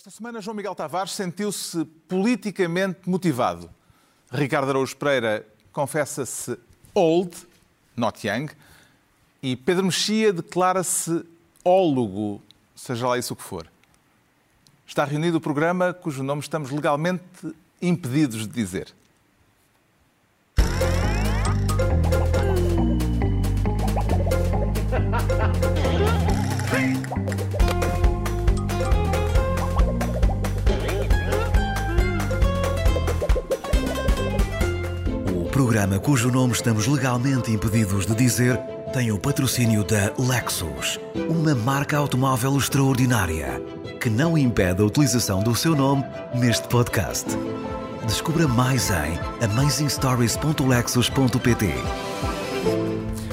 Esta semana, João Miguel Tavares sentiu-se politicamente motivado. Ricardo Araújo Pereira confessa-se old, not young, e Pedro Mexia declara-se ólogo, seja lá isso o que for. Está reunido o programa cujo nome estamos legalmente impedidos de dizer. Programa cujo nome estamos legalmente impedidos de dizer tem o patrocínio da Lexus, uma marca automóvel extraordinária que não impede a utilização do seu nome neste podcast. Descubra mais em amazingstories.lexus.pt.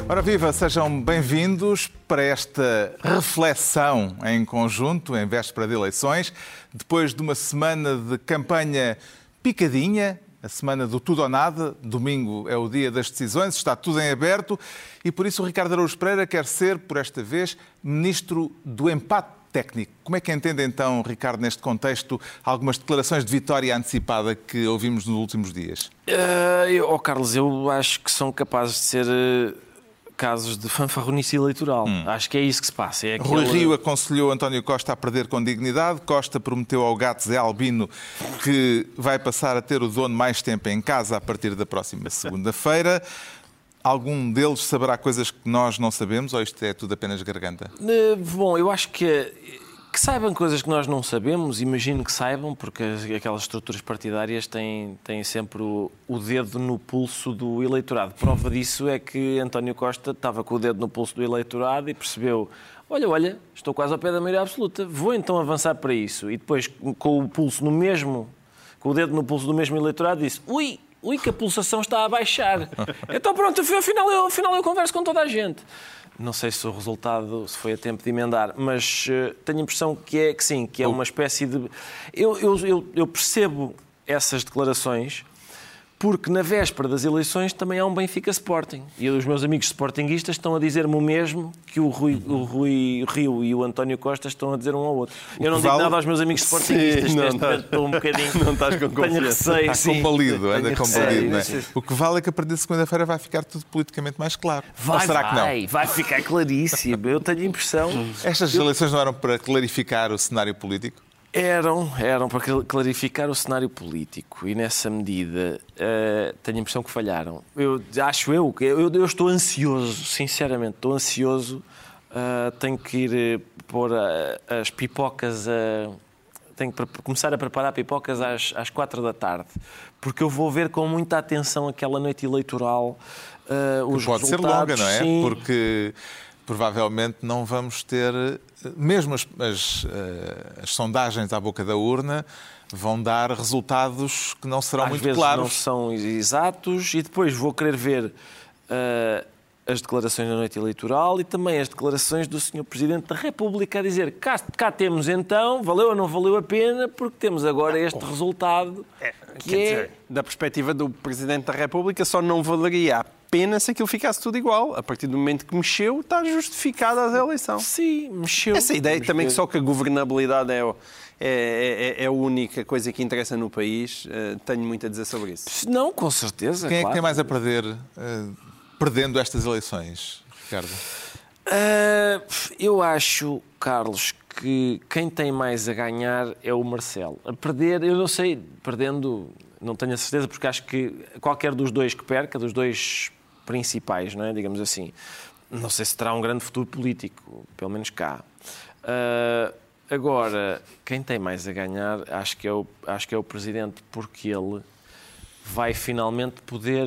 Ora viva, sejam bem-vindos para esta reflexão em conjunto, em véspera de eleições, depois de uma semana de campanha picadinha, a semana do tudo ou nada, domingo é o dia das decisões, está tudo em aberto e por isso o Ricardo Araújo Pereira quer ser, por esta vez, ministro do empate técnico. Como é que entende então, Ricardo, neste contexto, algumas declarações de vitória antecipada que ouvimos nos últimos dias? Uh, eu, oh Carlos, eu acho que são capazes de ser uh, casos de fanfarronice eleitoral. Hum. Acho que é isso que se passa. É. Rui Rio aconselhou António Costa a perder com dignidade. Costa prometeu ao gato Zé Albino que vai passar a ter o dono mais tempo em casa a partir da próxima segunda-feira. Algum deles saberá coisas que nós não sabemos ou isto é tudo apenas garganta? Uh, bom, eu acho que que saibam coisas que nós não sabemos, imagino que saibam, porque aquelas estruturas partidárias têm, têm sempre o, o, dedo no pulso do eleitorado. Prova disso é que António Costa estava com o dedo no pulso do eleitorado e percebeu: olha, olha, estou quase ao pé da maioria absoluta, vou então avançar para isso. E depois, com o pulso no mesmo, com o dedo no pulso do mesmo eleitorado, disse: ui, ui, que a pulsação está a baixar. então pronto, afinal eu, afinal eu converso com toda a gente. Não sei se o resultado se foi a tempo de emendar, mas uh, tenho a impressão que é que sim, que é uma espécie de. Eu, eu, eu, eu percebo essas declarações porque na véspera das eleições também há um Benfica Sporting. E os meus amigos sportinguistas estão a dizer-me o mesmo que o Rui, o Rui Rio e o António Costa estão a dizer um ao outro. Eu não digo vale... nada aos meus amigos sportinguistas, sim, neste momento estou um bocadinho. Não estás com confiança. Tenho receio, Está compelido, anda compelido. Não é? O que vale é que a partir de segunda-feira vai ficar tudo politicamente mais claro. Vai, Ou será vai, que não? vai ficar claríssimo. Eu tenho a impressão. Estas eleições não eram para clarificar o cenário político? Eram, eram para clarificar o cenário político e nessa medida uh, tenho a impressão que falharam. Eu acho eu que eu, eu, estou ansioso, sinceramente, estou ansioso. Uh, tenho que ir pôr as pipocas a. Tenho que começar a preparar pipocas às, às quatro da tarde, porque eu vou ver com muita atenção aquela noite eleitoral. Uh, os pode resultados, ser longa, não é? Sim. Porque provavelmente não vamos ter, mesmo as, as, eh, as, sondagens à boca da urna vão dar resultados que não serão Às muito vezes claros. não são exatos e depois vou querer ver uh, as declarações da noite eleitoral e também as declarações do Sr. Presidente da República a dizer cá, cá temos então, valeu ou não valeu a pena, porque temos agora este resultado é, que é... Dizer, da perspectiva do Presidente da República só não valeria a pena se aquilo ficasse tudo igual. A partir do momento que mexeu, está justificada a eleição. Sim, mexeu. Essa ideia também que só que a governabilidade é, é, é, é, a única coisa que interessa no país, uh, tenho muito a dizer sobre isso. Não, com certeza. Quem claro. é que tem mais a perder uh, perdendo estas eleições, Ricardo? Uh, eu acho, Carlos, que quem tem mais a ganhar é o Marcelo. A perder, eu não sei, perdendo, não tenho a certeza, porque acho que qualquer dos dois que perca, dos dois principais, não é? digamos assim. Não sei se terá um grande futuro político, pelo menos cá. Uh, agora, quem tem mais a ganhar, acho que, é o, acho que é o Presidente, porque ele vai finalmente poder.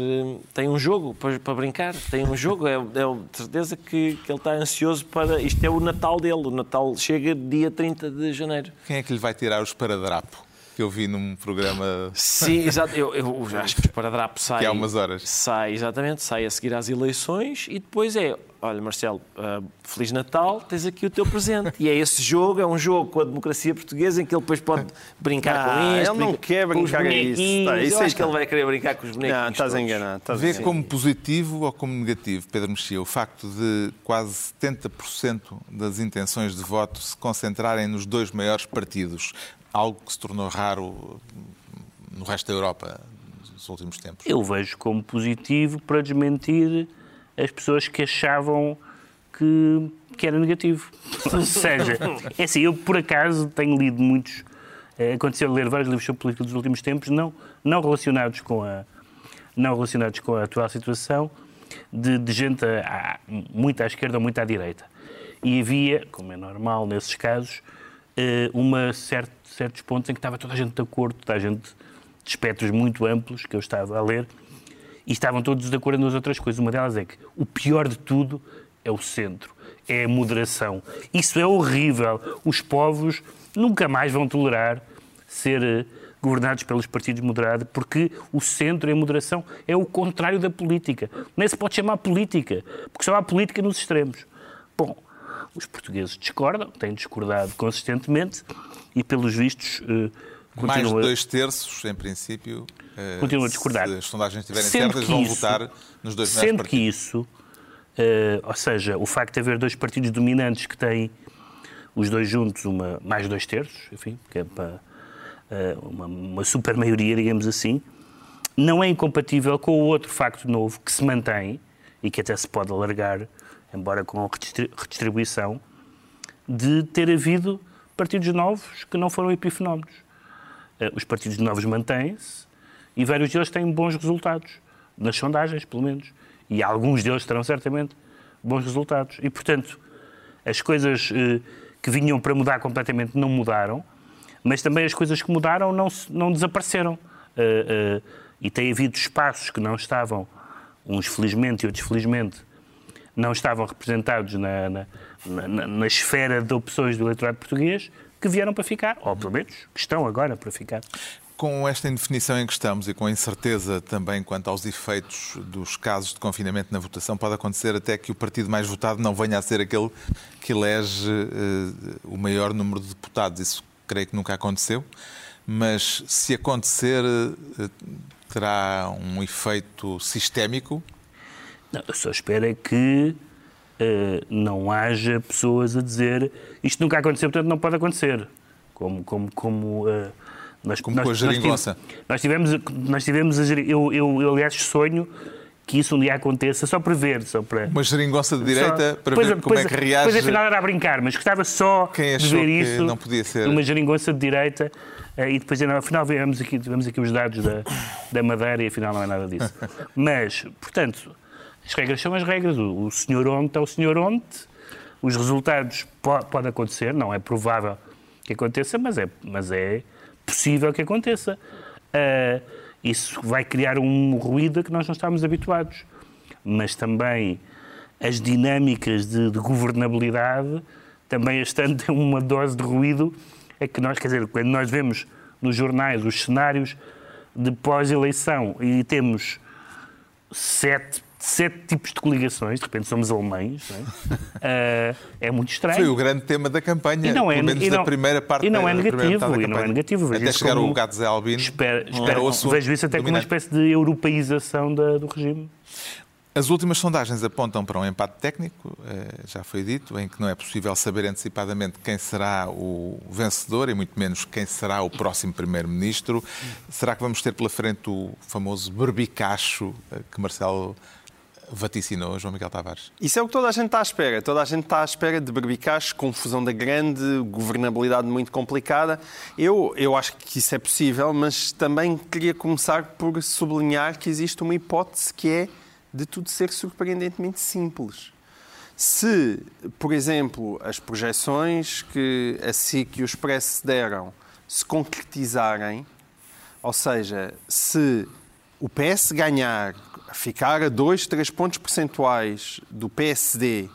Tem um jogo para, para brincar, tem um jogo. É, é certeza que, que ele está ansioso para. Isto é o Natal dele. O Natal chega dia 30 de janeiro. Quem é que lhe vai tirar os paradrapo? Que eu vi num programa. Sim, exato. Eu, eu acho que o esparadrapo sai. Que há umas horas. Sai, exatamente, sai a seguir às eleições e depois é olha, Marcelo, uh, Feliz Natal, tens aqui o teu presente. E é esse jogo, é um jogo com a democracia portuguesa em que ele depois pode brincar Ah, com isto. ele não quer com brincar a isso. Tá, isso Eu aí acho que ele vai querer brincar com os bonequinhos. Não, estás enganado. Estás Vê como positivo ou como negativo, Pedro Mexia, o facto de quase 70% das intenções de voto se concentrarem nos dois maiores partidos, algo que se tornou raro no resto da Europa nos últimos tempos. Eu vejo como positivo para desmentir as pessoas que achavam que, que era negativo. Ou seja, é assim, eu por acaso tenho lido muitos. eh, Aconteceu ler vários livros sobre política dos últimos tempos, não, não, relacionados, com a, não relacionados com a atual situação, de, de gente a- a- muito à esquerda ou muito à direita. E havia, como é normal nesses casos, uma certo, certos pontos em que estava toda a gente de acordo, toda a gente de espectros muito amplos que eu estava a ler, e estavam todos de acordo nas outras coisas. Uma delas é que o pior de tudo é o centro, é a moderação. Isso é horrível. Os povos nunca mais vão tolerar ser eh, governados pelos partidos moderados, porque o centro e a moderação é o contrário da política. Nem se pode chamar política, porque só há política nos extremos. Bom, os portugueses discordam, têm discordado consistentemente e, pelos vistos, eh, Mais de continuam dois terços, em princípio, eh, Continuo a discordar. se as sondagens estiverem certas, vão isso- votar nos dois Sendo partidos. que isso, eh, ou seja, o facto de haver dois partidos dominantes que têm os dois juntos uma, mais dois terços, enfim, que é para, eh, uma, uma super maioria, digamos assim, não é incompatível com o outro facto novo que se mantém e que até se pode alargar, embora com redistri- redistribuição, de ter havido partidos novos que não foram epifenómenos. Eh, Os partidos novos mantêm-se e vários deles têm bons resultados, nas sondagens, pelo menos. E alguns deles terão certamente bons resultados. E, portanto, as coisas eh, que vinham para mudar completamente não mudaram, mas também as coisas que mudaram não, não desapareceram. Eh, e tem havido espaços que não estavam, uns felizmente e outros felizmente, não estavam representados na, na, na- na esfera de opções do eleitorado português, que vieram para ficar, ou pelo menos que estão agora para ficar. Com esta indefinição em que estamos e com a incerteza também quanto aos efeitos dos casos de confinamento na votação, pode acontecer até que o partido mais votado não venha a ser aquele que elege eh, o maior número de deputados. Isso creio que nunca aconteceu, mas se acontecer, eh, terá um efeito sistémico. Não, eu só espero é que eh, não haja pessoas a dizer isto nunca aconteceu, portanto não pode acontecer. Como, como, como, eh, nós, Como nós, com a nós tive- geringonça. Nós tivemos, nós tivemos a eu, eu, eu, aliás, sonho que isso um dia aconteça, só para ver, só para... Uma geringonça de direita Só- para ver como é que reage. Pois afinal era a brincar, mas gostava só Quem de ver isso. não podia ser? Uma geringonça de direita eh, e depois afinal vemos aqui, vemos aqui os dados da, da Madeira e afinal não é nada disso. Mas, portanto, as regras são as regras. O, o senhor onde é o senhor onde. Os resultados po- pode acontecer, não é provável que aconteça, mas é, mas é possível que aconteça. Ah, isso vai criar um ruído a que nós não estamos habituados. Mas também as dinâmicas de, de governabilidade também estão têm uma dose de ruído é que nós, quer dizer, quando nós vemos nos jornais os cenários de pós-eleição e temos sete, sete tipos de coligações, de repente somos alemães, é? Ah, é muito estranho. Foi o grande tema da campanha, E não é- pelo menos e da não- primeira parte e não é da negativo, da e não é negativo. Vejo Até chegar o Gades Albino. Espero, era espero- assunto vejo isso até como uma dominante. espécie de europeização da- do regime. As últimas sondagens apontam para um empate técnico, eh, já foi dito, em que não é possível saber antecipadamente quem será o vencedor e muito menos quem será o próximo primeiro-ministro. Será que vamos ter pela frente o famoso berbicacho eh, que Marcelo vaticinou, João Miguel Tavares? Isso é o que toda a gente está à espera. Toda a gente está à espera de barbicacho, confusão da grande, governabilidade muito complicada. Eu, eu acho que isso é possível, mas também queria começar por sublinhar que existe uma hipótese que é de tudo ser surpreendentemente simples. Se, por exemplo, as projeções que a SIC e o Expresso deram se concretizarem, ou seja, se o PS ganhar, ficar a 2, 3 pontos percentuais do PSD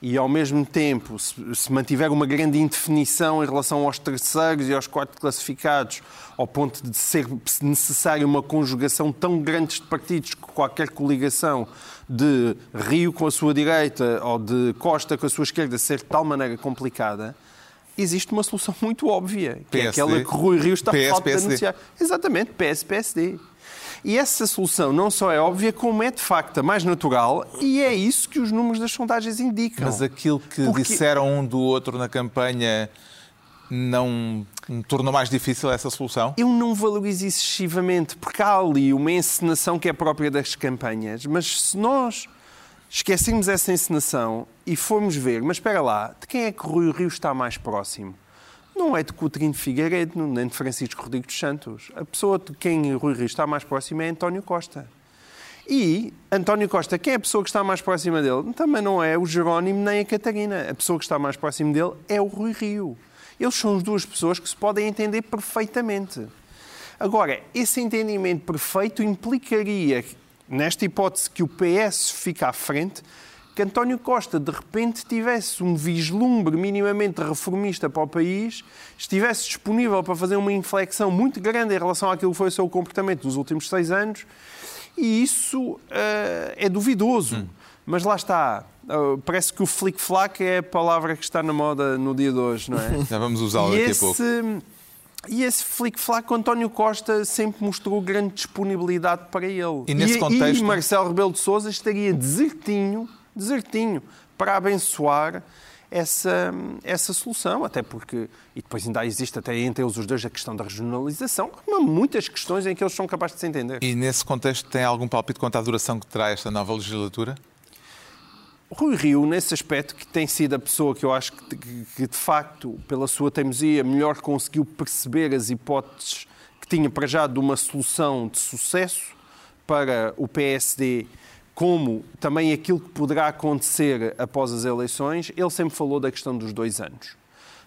e ao mesmo tempo se, mantiver uma grande indefinição em relação aos terceiros e aos quartos classificados, ao ponto de ser necessária uma conjugação tão grande de partidos que qualquer coligação de Rio com a sua direita ou de Costa com a sua esquerda ser de tal maneira complicada, existe uma solução muito óbvia, que PSD, é aquela que Rui Rio está PS, a denunciar. Exatamente, PS, PSD. E essa solução não só é óbvia, como é de facto a mais natural e é isso que os números das sondagens indicam. Mas aquilo que Porque... disseram um do outro na campanha não tornou mais difícil essa solução? Eu não valorizo excessivamente, porque há ali uma encenação que é própria das campanhas, mas se nós esquecemos essa encenação e formos ver, mas espera lá, de quem é que Rui Rio está mais próximo? Não é de Coutinho Figueiredo, nem de Francisco Rodrigues dos Santos. A pessoa de quem Rui Rio está mais próximo é António Costa. E António Costa, quem é a pessoa que está mais próxima dele? Também não é o Jerónimo nem a Catarina. A pessoa que está mais próxima dele é o Rui Rio. Eles são as duas pessoas que se podem entender perfeitamente. Agora, esse entendimento perfeito implicaria, nesta hipótese, que o PS fica à frente, que António Costa de repente tivesse um vislumbre minimamente reformista para o país, estivesse disponível para fazer uma inflexão muito grande em relação àquilo que foi o seu comportamento nos últimos seis anos, e isso uh, é duvidoso. Hum. Mas lá está. Uh, parece que o flick-flack é a palavra que está na moda no dia de hoje, não é? Já vamos usá-lo daqui esse... a pouco. E esse flick-flack, António Costa sempre mostrou grande disponibilidade para ele. E nesse e, contexto... E Marcelo Rebelo de Sousa estaria desertinho desertinho para abençoar essa, essa solução, até porque, e depois ainda existe até entre eles os dois a questão da regionalização, há muitas questões em que eles são capazes de se entender. E nesse contexto tem algum palpite quanto à duração que terá esta nova legislatura? Rui Rio, nesse aspecto, que tem sido a pessoa que eu acho que, que, de facto, pela sua teimosia, melhor conseguiu perceber as hipóteses que tinha para já de uma solução de sucesso para o PSD como também aquilo que poderá acontecer após as eleições, ele sempre falou da questão dos dois anos.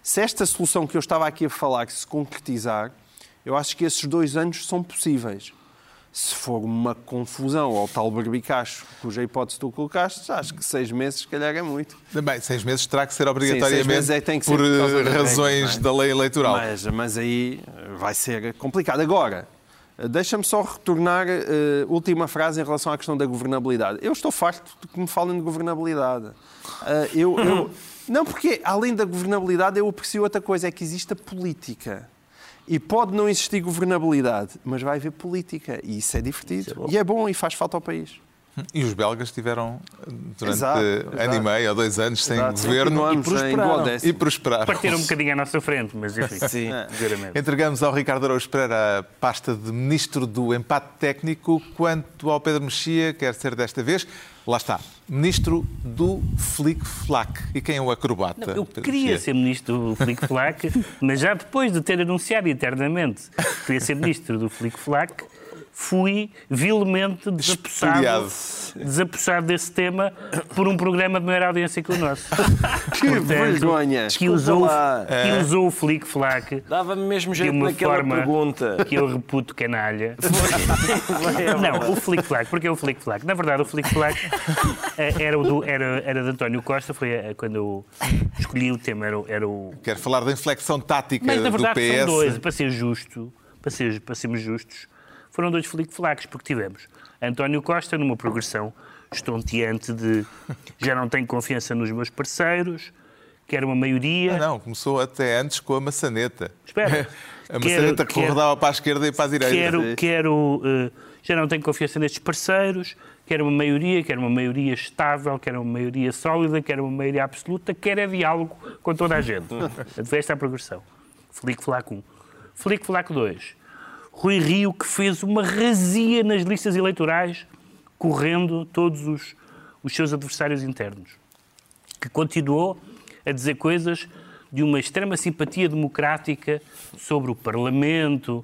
Se esta solução que eu estava aqui a falar se concretizar, eu acho que esses dois anos são possíveis. Se for uma confusão ou tal barbicacho, cuja hipótese tu colocaste, acho que seis meses, se calhar, é muito. Bem, seis meses terá que ser obrigatoriamente Sim, é, que por, por eh, razões é? da lei eleitoral. Mas, mas aí vai ser complicado. Agora, Deixa-me só retornar uh, última frase em relação à questão da governabilidade. Eu estou farto de que me falem de governabilidade. Uh, eu, eu, não, porque além da governabilidade eu aprecio outra coisa, é que existe a política. E pode não existir governabilidade, mas vai haver política. E isso é divertido. Isso é e é bom e faz falta ao país. E os belgas tiveram durante exato, ano exato. e meio ou dois anos sem exato, governo e prosperaram. e prosperaram. Partiram um bocadinho à nossa frente, mas enfim. Sim. Entregamos ao Ricardo Araújo Pereira a pasta de Ministro do Empate Técnico. Quanto ao Pedro Mexia, quer ser desta vez, lá está, Ministro do Flick-Flack. E quem é o acrobata? Não, eu Pedro queria ser Ministro do Flick-Flack, mas já depois de ter anunciado internamente que queria ser Ministro do Flick-Flack, fui vilmente desapossado, desapossado desse tema por um programa de maior audiência que o nosso. que Portanto, vergonha! Que usou, que usou o Flick Flack. Dava-me mesmo jeito de naquela forma pergunta. Que eu reputo canalha. Não, o Flick Flack. Porque é o Flick Flack? Na verdade, o Flick Flack era, do, era, era de António Costa. Foi eh, quando eu escolhi o tema. Era, era o... Quero falar da inflexão tática Mas, na verdade, do PS. são dois. Para ser justo, para, ser, para sermos justos, foram dois flic-flacs, porque tivemos António Costa numa progressão estonteante de já não tenho confiança nos meus parceiros, quero uma maioria. Ah, não, começou até antes com a maçaneta. Espera. a maçaneta que rodava para a esquerda e para a direita. Quero, quero uh, já não tenho confiança nestes parceiros, quero uma maioria, quero uma maioria estável, quero uma maioria sólida, quero uma maioria absoluta, quero é diálogo com toda a gente. Esta é a progressão. Flic-flac 1. Flic-flac 2 Rui Rio, que fez uma razia nas listas eleitorais, correndo todos os, os seus adversários internos. Que continuou a dizer coisas de uma extrema simpatia democrática sobre o Parlamento,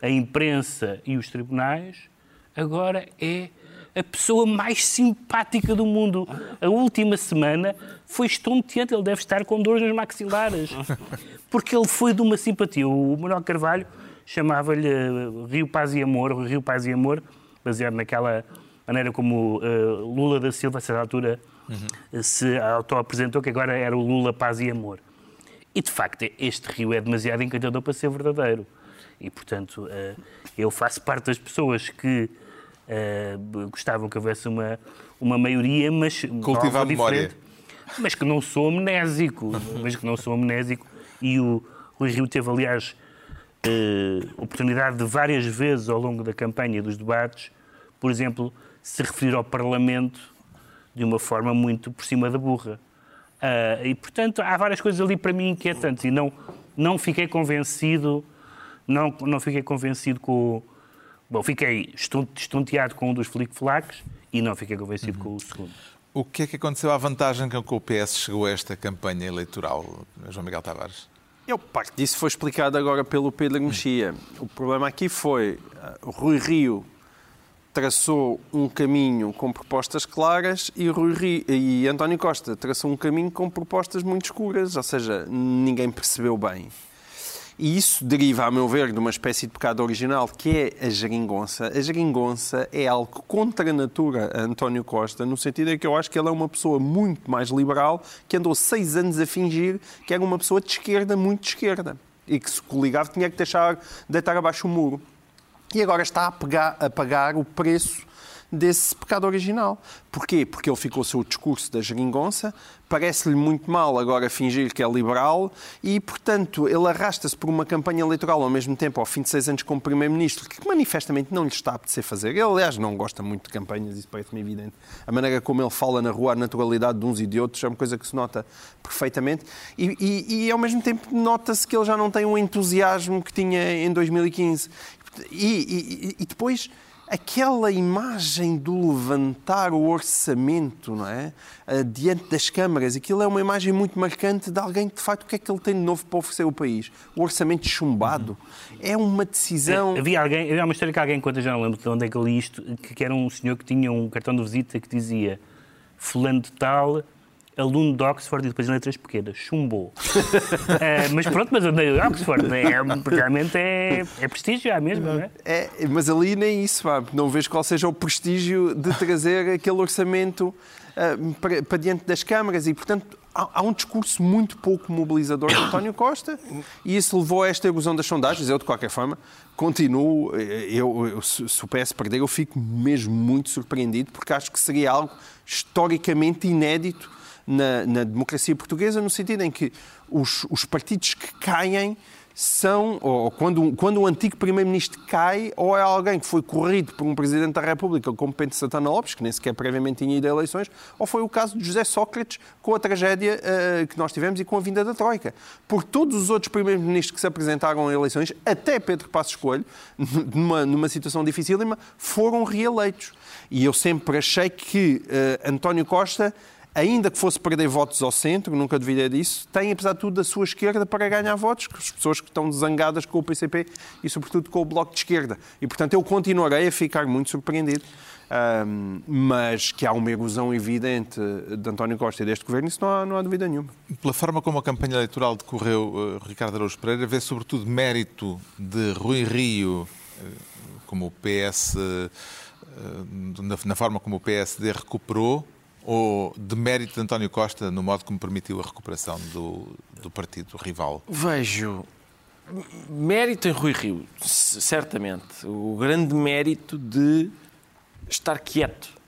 a imprensa e os tribunais, agora é a pessoa mais simpática do mundo. A última semana foi estonteante, ele deve estar com dores nos maxilares, porque ele foi de uma simpatia. O Manuel Carvalho chamava-lhe eh, Rio Paz e Amor, Rio Paz e Amor, baseado naquela maneira como uh, Lula da Silva, a certa altura, uhum. se auto-apresentou que agora era o Lula Paz e Amor. E, de facto, este rio é demasiado encantador para ser verdadeiro. E, portanto, uh, eu faço parte das pessoas que uh, gostavam que houvesse uma, uma maioria, mas... Cultivar a memória. Mas que não sou amnésico. mas que não sou amnésico. E o Rui Rio teve, aliás, uh, oportunidade de várias vezes ao longo da campanha e dos debates, por exemplo, se referir ao Parlamento de uma forma muito por cima da burra. Uh, e, portanto, há várias coisas ali para mim inquietantes e não, não fiquei convencido, não, não fiquei convencido com Bom, fiquei estonteado com um dos flic-flacs e não fiquei convencido uhum. com o segundo. O que é que aconteceu à vantagem com que o PS chegou a esta campanha eleitoral, João Miguel Tavares? Eu, parte disso foi explicado agora pelo Pedro Mexia. O problema aqui foi uh, Rui Rio traçou um caminho com propostas claras e, Rui Rio, e António Costa traçou um caminho com propostas muito escuras, ou seja, ninguém percebeu bem. E isso deriva, a meu ver, de uma espécie de pecado original, que é a geringonça. A geringonça é algo contra a natura a António Costa, no sentido em que eu acho que ele é uma pessoa muito mais liberal, que andou seis anos a fingir que era uma pessoa de esquerda, muito de esquerda. E que se coligava tinha que deixar deitar abaixo o muro. E agora está a, pegar, a pagar o preço desse pecado original. Porquê? Porque ele ficou o seu discurso da geringonça, parece-lhe muito mal agora fingir que é liberal e, portanto, ele arrasta-se por uma campanha eleitoral ao mesmo tempo, ao fim de seis anos como Primeiro-Ministro, que manifestamente não lhe está a apetecer fazer. Ele, aliás, não gosta muito de campanhas, isso parece-me evidente. A maneira como ele fala na rua, a naturalidade de uns e de outros, é uma coisa que se nota perfeitamente. E, e, e ao mesmo tempo, nota-se que ele já não tem o entusiasmo que tinha em 2015. e, e depois aquela imagem do levantar o orçamento, não é? Uh, diante das câmaras, aquilo é uma imagem muito marcante de alguém que, de facto, o que é que ele tem de novo para oferecer ao país? O orçamento chumbado. É uma decisão. É, havia alguém, havia uma história que alguém conta, já não lembro de onde é que eu li isto, que era um senhor que tinha um cartão de visita que dizia Fulano de Tal aluno de Oxford e depois em letras pequenas, chumbou. é, mas pronto, mas andei de Oxford, né? é, realmente é, é prestígio, é mesmo, não é? é? Mas ali nem isso, não vejo qual seja o prestígio de trazer aquele orçamento uh, para, para diante das câmaras e, portanto, há, um discurso muito pouco mobilizador de António Costa e isso levou a esta erosão das sondagens. Eu, de qualquer forma, continuo. Eu, eu, se o PS perder, eu fico mesmo muito surpreendido porque acho que seria algo historicamente inédito na, na democracia portuguesa, no sentido em que os, os partidos que caem são, ou quando, quando o antigo Primeiro-Ministro cai, ou é alguém que foi corrido por um Presidente da República como Pente Santana Lopes, que nem sequer previamente tinha ido a eleições, ou foi o caso de José Sócrates com a tragédia uh, que nós tivemos e com a vinda da Troika. Por todos os outros Primeiros-Ministros que se apresentaram a eleições, até Pedro Passos Coelho, numa, numa situação dificílima, foram reeleitos. E eu sempre achei que uh, António Costa ainda que fosse perder votos ao centro, nunca duvidei disso, tem, apesar de tudo, da sua esquerda para ganhar votos, as pessoas que estão zangadas com o PCP e, sobretudo, com o Bloco de Esquerda. E, portanto, eu continuarei a ficar muito surpreendido. Um, mas que há uma erosão evidente de António Costa e deste governo, isso não há, não há dúvida nenhuma. Pela forma como a campanha eleitoral decorreu, uh, Ricardo Araújo Pereira, vê sobretudo mérito de Rui Rio, uh, como o PS, na, na forma como o PSD recuperou, ou de mérito de António Costa no modo como permitiu a recuperação do, do partido rival? Vejo mérito em Rui Rio, certamente. O grande mérito de estar quieto.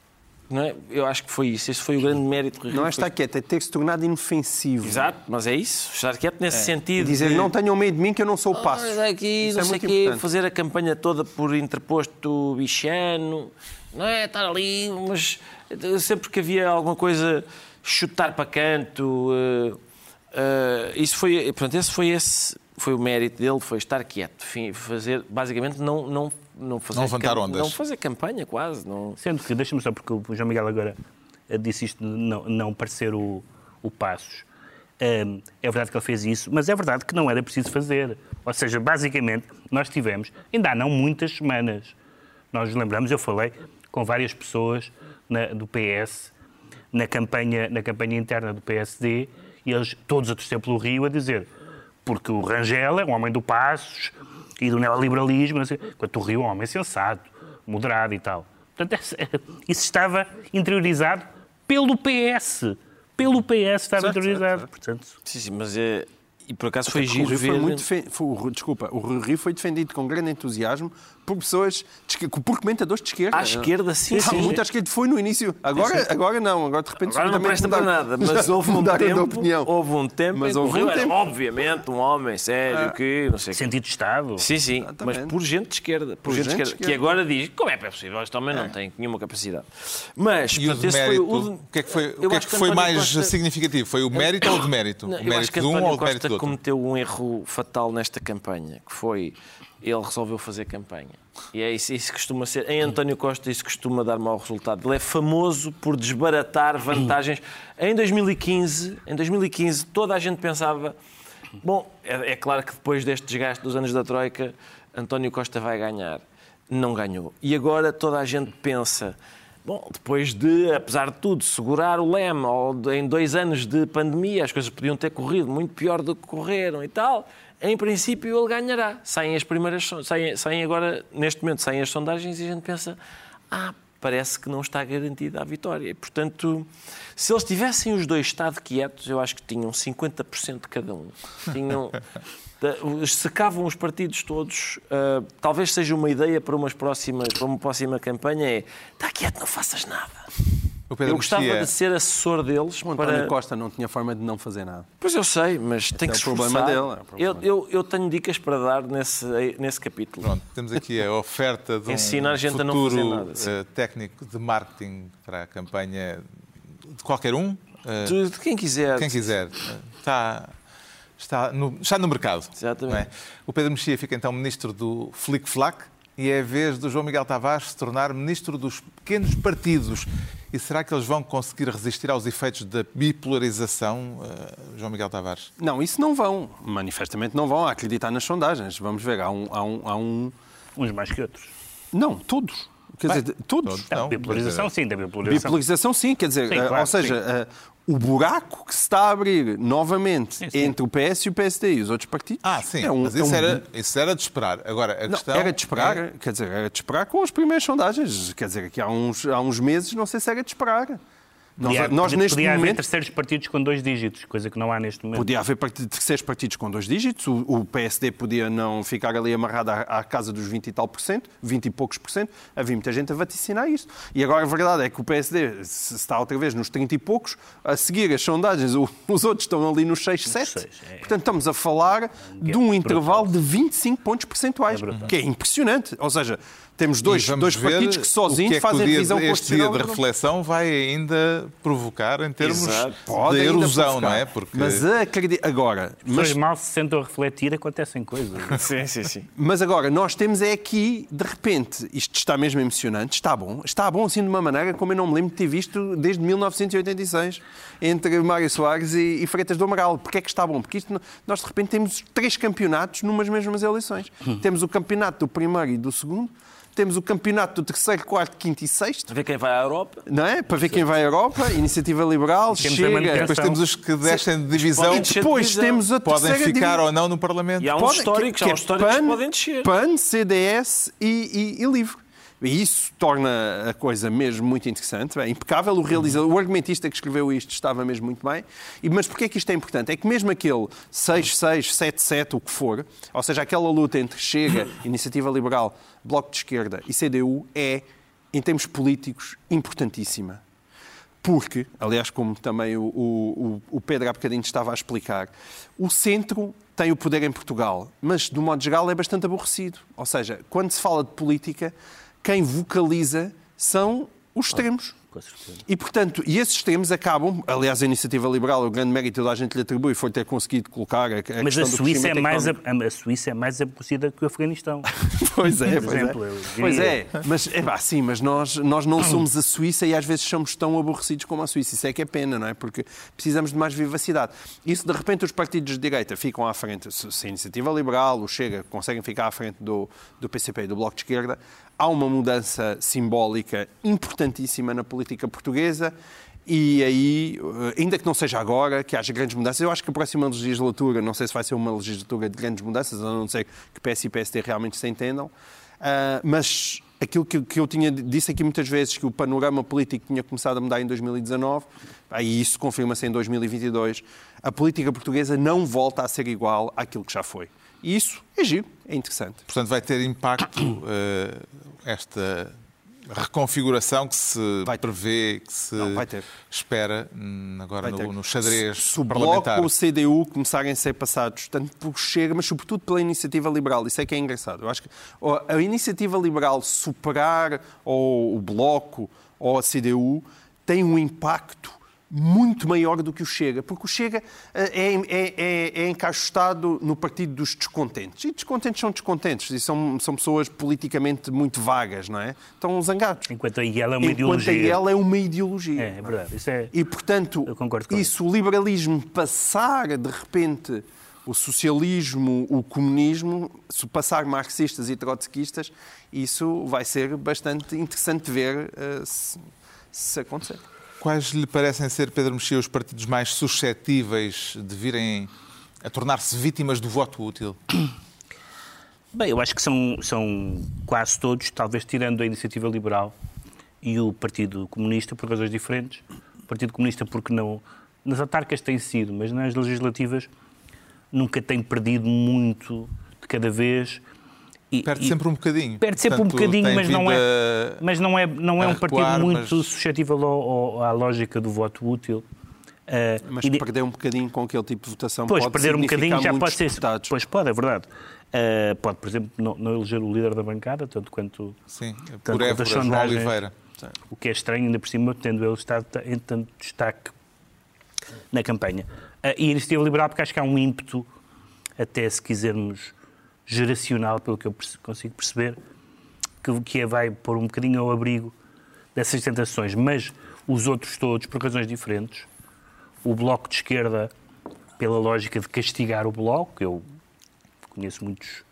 Não é? Eu acho que foi isso. Esse foi o grande mérito de Rui Rio. Não é estar quieto, é ter se tornado inofensivo. Exato, mas é isso. Estar quieto nesse é. sentido. Dizer, de... não tenham medo de mim que eu não sou o passo. Aqui, isso não é sei quê, fazer a campanha toda por interposto bichano. Não é? Estar ali, mas sempre que havia alguma coisa, chutar para canto. Uh, uh, isso foi, portanto, esse foi esse foi o mérito dele, foi estar quieto, fazer, basicamente não não não fazer não levantar ondas, não fazer campanha quase, não. Sendo que deixa-me só porque o João Miguel agora disse isto de não não parecer o o Passos. Ehm, é verdade que ele fez isso, mas é verdade que não era preciso fazer. Ou seja, basicamente, nós tivemos, ainda há não muitas semanas, nós lembramos, eu falei com várias pessoas na, do PS na campanha, na campanha interna do PSD e eles todos a torcer pelo Rio a dizer porque o Rangel é um homem do Passos e do neoliberalismo, enquanto o Rio é um homem sensato, moderado e tal. Portanto, isso estava interiorizado pelo PS. Pelo PS estava Certo, autorizado. certo, Portanto, Sim, sim, mas é. E por acaso foi giro ver. foi muito defen- foi- o Rui- desculpa, o Rui Rio foi defendido com grande entusiasmo por pessoas, de por comentadores de esquerda. À esquerda, sim, Ah, sim. Muito à esquerda foi no início. Agora, agora não, agora de repente Agora não presta para mudaram- nada, mas houve um tempo, opinião. houve um tempo Mas houve Rio um era, tempo. obviamente, um homem sério, que não sei sentido de Estado. Sim, sim, Exatamente. mas por gente de esquerda. Por, gente, de gente de esquerda, que agora diz como é que é possível, este homem não tem nenhuma capacidade. Mas, E o portanto, foi demérito? o. O que é que foi, que é que foi mais Costa- significativo? Foi o mérito ou o demérito? O mérito de um ou o mérito Costa cometeu um erro fatal nesta campanha, que foi ele resolveu fazer campanha. E é isso, isso costuma ser. Em António Costa isso costuma dar mau resultado. Ele é famoso por desbaratar vantagens. Em 2015, em 2015 toda a gente pensava, bom, é, é claro que depois deste desgaste dos anos da Troika, António Costa vai ganhar. Não ganhou. E agora toda a gente pensa, Bom, depois de, apesar de tudo, segurar o leme em dois anos de pandemia, as coisas podiam ter corrido muito pior do que correram e tal, em princípio ele ganhará. Saem as primeiras, saem, agora, neste momento, saem as sondagens e a gente pensa, ah, parece que não está garantida a vitória. E, portanto, se eles tivessem os dois estado quietos, eu acho que tinham 50% cada um. Tinham, secavam os partidos todos. ah, talvez seja uma ideia para, umas próximas, para uma próxima campanha é, está quieto, não faças nada. O Pedro Eu gostava de ser assessor deles O António para... Costa não tinha forma de não fazer nada. Pois eu sei, mas tem é que o se problema dele, é o problema eu, eu, eu tenho dicas para dar nesse, nesse capítulo. Pronto, temos aqui a oferta de um Ensinar a gente a futuro não fazer nada, sim. eh, técnico de marketing para a campanha de qualquer um. eh, De, de quem quiser. Quem quiser. Está, está, no, está no mercado. Exatamente. não é? O Pedro Mexia fica então ministro do Flick Flack e é a vez do João Miguel Tavares se tornar ministro dos pequenos partidos. E será que eles vão conseguir resistir aos efeitos da bipolarização, eh, João Miguel Tavares? Não, isso não vão. Manifestamente não vão acreditar nas sondagens. Vamos ver, há um. Há um, há um... Uns mais que outros. Não, todos. Quer Bem, dizer, todos. todos. Não, Não, bipolarização, sim, da bipolarização. Bipolarização, sim, quer dizer, Sim, eh, claro, ou seja, o buraco que se está a abrir novamente Sim, sim. entre o PS e o PSD e os outros partidos. Ah, sim, é um- mas é um isso, era, isso era de esperar. Agora, a Não, questão. era de esperar, é- quer dizer, era de esperar com as primeiras sondagens. Quer dizer, que há uns, há uns meses não sei se era de esperar. Nós, Podia, nós podia, neste podia haver momento. terceiros partidos com dois dígitos, coisa que não há neste momento. Podia haver terceiros partidos com dois dígitos, o, o PSD podia não ficar ali amarrado à, à casa dos 20 e tal por cento, 20 e poucos por cento, havia muita gente a vaticinar isso. E agora a verdade é que o PSD se está outra vez nos 30 e poucos, a seguir as sondagens, o- os outros estão ali nos 6, 7. seis, é. Portanto, estamos a falar de um brutal. intervalo de 25 pontos percentuais, É que é impressionante. Ou seja, temos dois, dois partidos que sozinhos que é que fazem dia, revisão Este dia de reflexão vai ainda provocar em termos Exato. De erosão, não é? Porque Mas acredito. Agora, Mas mas mal se sentam a refletir, acontecem coisas. Sim, sim, sim. Mas agora, nós temos é aqui, de repente, isto está mesmo emocionante, está bom, está bom assim de uma maneira como eu não me lembro de ter visto desde 1986, entre Mário Soares e, e Freitas do Amaral. Porquê é que está bom? Porque isto, nós de repente temos três campeonatos numas mesmas eleições. Temos o campeonato do primeiro e do segundo, temos o campeonato do terceiro, quarto, quinto e sexto, Ver quem vai à Europa. não é? Para ver quem vai à Europa, Iniciativa Liberal, Temos chega... depois temos os que descem de divisão, E depois divisão. temos a podem ficar divisão. ou não no Parlamento. E há uns históricos, que- há que uns é históricos que podem descer. PAN, CDS e, e, e LIVRE. E isso torna a coisa mesmo muito interessante, é impecável. O realizador, o argumentista que escreveu isto estava mesmo muito bem. E, mas porquê é que isto é importante? É que mesmo aquele 6-6, 7-7, o que for, ou seja, aquela luta entre Chega, Iniciativa Liberal, Bloco de Esquerda e CDU é, em termos políticos, importantíssima. Porque, aliás, como também o, o, o Pedro há bocadinho estava a explicar, o centro tem o poder em Portugal, mas, do modo geral, é bastante aborrecido. Ou seja, quando se fala de política, quem vocaliza são os extremos. Com certeza. E, portanto, e esses extremos acabam, aliás, a Iniciativa Liberal, o grande mérito que toda a gente lhe atribui foi ter conseguido colocar a, a Mas a Suíça, é mais, a, a Suíça é mais aborrecida que o Afeganistão. Pois é, pois exemplo, é. eu diria. Pois é, mas é pá, sim, mas nós, nós não somos a Suíça e às vezes somos tão aborrecidos como a Suíça. Isso é que é pena, não é? Porque precisamos de mais vivacidade. Isso, de repente, os partidos de direita ficam à frente, se se a Iniciativa Liberal, o Chega, conseguem ficar à frente do, do PCP e do Bloco de Esquerda, há uma mudança simbólica importantíssima na política portuguesa. E aí, eh, ainda que não seja agora, que haja grandes mudanças, eu acho que a próxima legislatura, não sei se vai ser uma legislatura de grandes mudanças, a não ser que PS e PSD realmente se entendam, ah, mas aquilo que, que eu tinha disse aqui muitas vezes, que o panorama político tinha começado a mudar em 2019, aí isso confirma-se em 2022, a política portuguesa não volta a ser igual àquilo que já foi. E isso é giro, é interessante. Portanto, vai ter impacto uh, esta reconfiguração que se Vai prevê, que se Não, espera hum, agora no, no xadrez se o Bloco parlamentar. ou o CDU começarem a ser passados, tanto por Chega, mas sobretudo pela iniciativa liberal, isso é que é engraçado. Eu acho que a iniciativa liberal superar ou o Bloco ou a CDU tem um impacto muito maior do que o Chega, porque o Chega eh, é, é, é, é encaixotado no partido dos descontentes. E descontentes são descontentes, e são, são pessoas politicamente muito vagas, não é? Estão zangados. Enquanto a IEL é uma Enquanto ideologia. a ela é uma ideologia. É, é verdade. Isso é... E, portanto, isso, o liberalismo passar, de repente, o socialismo, o comunismo, se passar marxistas e trotskistas, isso vai ser bastante interessante ver eh, se, se acontecer. Quais lhe parecem ser, Pedro Mexia, os partidos mais suscetíveis de virem a tornar-se vítimas do voto útil? Bem, eu acho que são, são quase todos, talvez tirando a Iniciativa Liberal e o Partido Comunista, por razões diferentes. O Partido Comunista porque não... Nas autárquicas tem sido, mas nas legislativas nunca tem perdido muito de cada vez. E- Perde e- sempre um bocadinho. Perde sempre um Portanto, bocadinho, tem mas não, é, mas não é, não é um partido recuar, muito mas- suscetível ao- ao- à lógica do voto útil. Ah, Mas e de- perder um bocadinho com aquele tipo de votação Pois, pode perder um bocadinho já pode ser. deputados. Pois pode, é verdade. Ah, pode, por exemplo, não, não eleger o líder da bancada, tanto quanto. Sim, Tanto por Évora, João. Oliveira. O que é estranho, ainda por cima, tendo ele estado em tanto destaque na campanha. Ah, e a iniciativa liberal, porque acho que há um ímpeto, até se quisermos, geracional, pelo que eu consigo perceber, que, que é, vai pôr um bocadinho ao abrigo dessas tentações. Mas os outros todos, por razões diferentes, o Bloco de Esquerda, pela lógica de castigar o Bloco, eu conheço muitos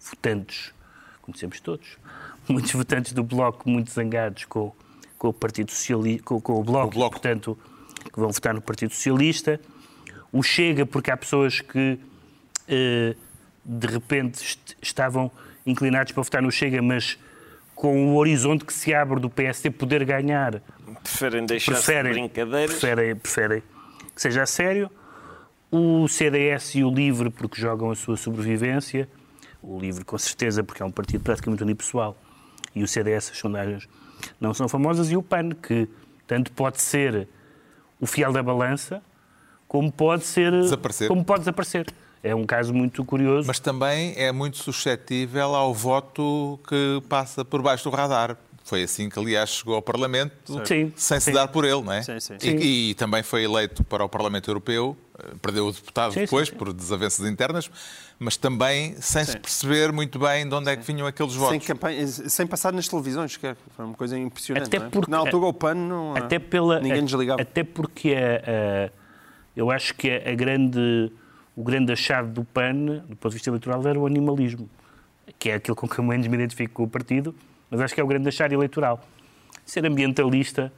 votantes, conhecemos todos, muitos votantes do Bloco muito zangados com, com o Partido Socialista, com, com o Bloco, O Bloco. portanto, que vão votar no Partido Socialista. O Chega, porque há pessoas que eh, de repente est- estavam inclinados para votar no Chega, mas com o horizonte que se abre do PSD poder ganhar, Preferem deixar-se de preferem, brincadeiras. preferem, preferem que seja a sério. O CDS e o LIVRE, porque jogam a sua sobrevivência. O LIVRE, com certeza, porque é um partido praticamente unipessoal. E o CDS, as sondagens não são famosas. E o PAN, que tanto pode ser o fiel da balança, como pode ser... Desaparecer. Como pode desaparecer. É um caso muito curioso. Mas também é muito suscetível ao voto que passa por baixo do radar. Foi assim que, aliás, chegou ao Parlamento, Sim, sem se sim. dar por ele, não é? Sim, sim. E, e também foi eleito para o Parlamento Europeu, eh, perdeu o deputado Sim, depois sim. por desavenças internas, mas também sem se perceber muito bem de onde é que vinham aqueles Sem, votos. campanha, sem passar nas televisões, que foi uma coisa impressionante. Até não é? porque- Na altura o PAN não, até pela ninguém desligava. até porque a- a- eu acho que a grande o grande achado do PAN do ponto de vista eleitoral era o animalismo que é aquilo com que eu menos me identifico com o partido mas acho que é o grande achado eleitoral. Ser ambientalista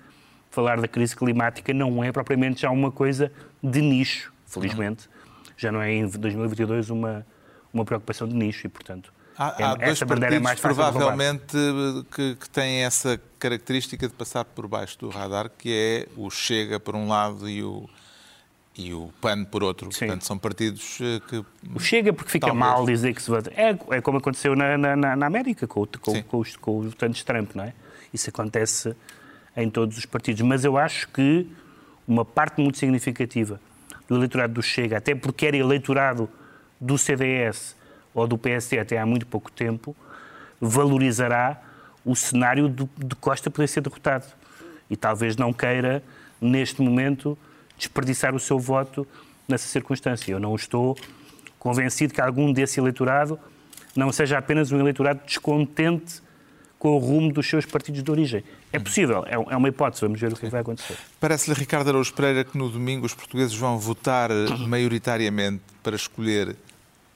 falar da crise climática não é propriamente já uma coisa de nicho felizmente. Já não é em 2022 uma uma preocupação de nicho e portanto Há, é- há dois essa bandeira é mais partidos, provavelmente, que, que têm essa característica de passar por baixo do radar, que é o Chega por um lado e o, e o PAN por outro. Sim. Portanto, são partidos eh, que O Chega porque fica Talvez. mal dizer que se vota. É, é como aconteceu na, na, na- América com, com, com os, com os votantes de Trump, não é? Isso acontece em todos os partidos. Mas eu acho que uma parte muito significativa do eleitorado do Chega, até porque era eleitorado do CDS ou do PSD até há muito pouco tempo, valorizará o cenário do- de Costa poder ser derrotado. E talvez não queira, neste momento, desperdiçar o seu voto nessa circunstância. Eu não estou convencido que algum desse eleitorado não seja apenas um eleitorado descontente com o rumo dos seus partidos de origem. É possível, é é uma hipótese, vamos ver o que vai acontecer. Parece-lhe, Ricardo Araújo Pereira, que no domingo os portugueses vão votar maioritariamente para escolher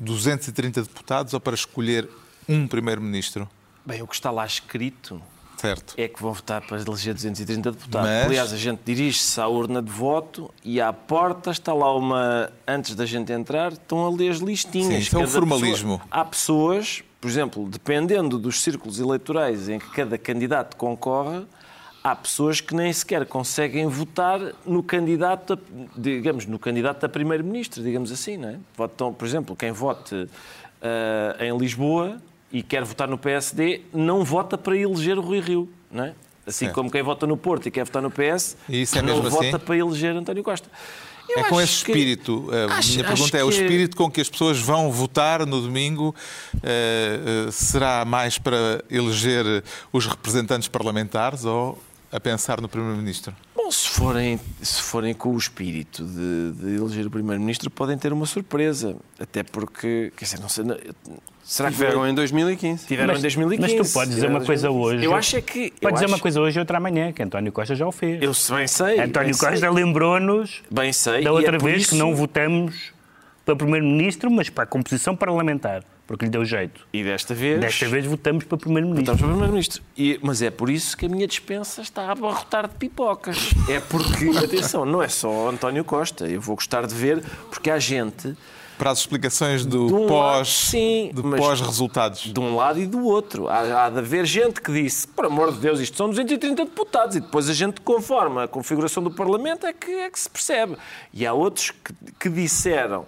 230 deputados ou para escolher um primeiro-ministro? Bem, o que está lá escrito Certo. é que vão votar para eleger 230 deputados. Mas- Aliás, a gente dirige-se à urna de voto e à porta está lá uma. Antes da gente entrar, estão ali as listinhas. Sim, isso é um formalismo. pessoa- Há pessoas por exemplo, dependendo dos círculos eleitorais em que cada candidato concorre, há pessoas que nem sequer conseguem votar no candidato, a, digamos, no candidato a primeiro-ministro, digamos assim, não é? Votam, por exemplo, quem vote uh, em Lisboa e quer votar no PSD, não vota para eleger o Rui Rio, não é? Assim Sim. como quem vota no Porto e quer votar no PS, é não vota assim? para eleger António Costa. Eu É com esse que- espírito. A acho- minha pergunta é: o que- espírito com que as pessoas vão votar no domingo eh, eh, será mais para eleger os representantes parlamentares ou a pensar no Primeiro-Ministro? Bom, se forem, se forem com o espírito de, de eleger o Primeiro-Ministro, podem ter uma surpresa. Até porque, quer dizer, não sei. não- Será que Tiveram em 2015. tiveram Mas- em 2015? mas tu podes dizer uma tiveram em coisa 2015. hoje. Eu acho é que. eu Pode dizer acho- uma coisa hoje e outra amanhã, que António Costa já o fez. Eu se bem sei. António bem Costa lembrou-nos Bem sei. da e outra é vez isso- que não votamos para Primeiro-Ministro, mas para a composição parlamentar, porque lhe deu jeito. E desta vez. Desta vez votamos para Primeiro-Ministro. Estamos para o Primeiro-Ministro. E- Mas é por isso que a minha dispensa está a abarrotar de pipocas. É porque, atenção, não é só António Costa. Eu vou gostar de ver, porque há gente Para as explicações do De um lado, pós, sim, do mas- pós-resultados. de um lado e do outro. Há, há de haver gente que disse, por amor de Deus, isto são 230 deputados, e depois a gente, conforme a configuração do Parlamento, é que, é que se percebe. E há outros que, que disseram,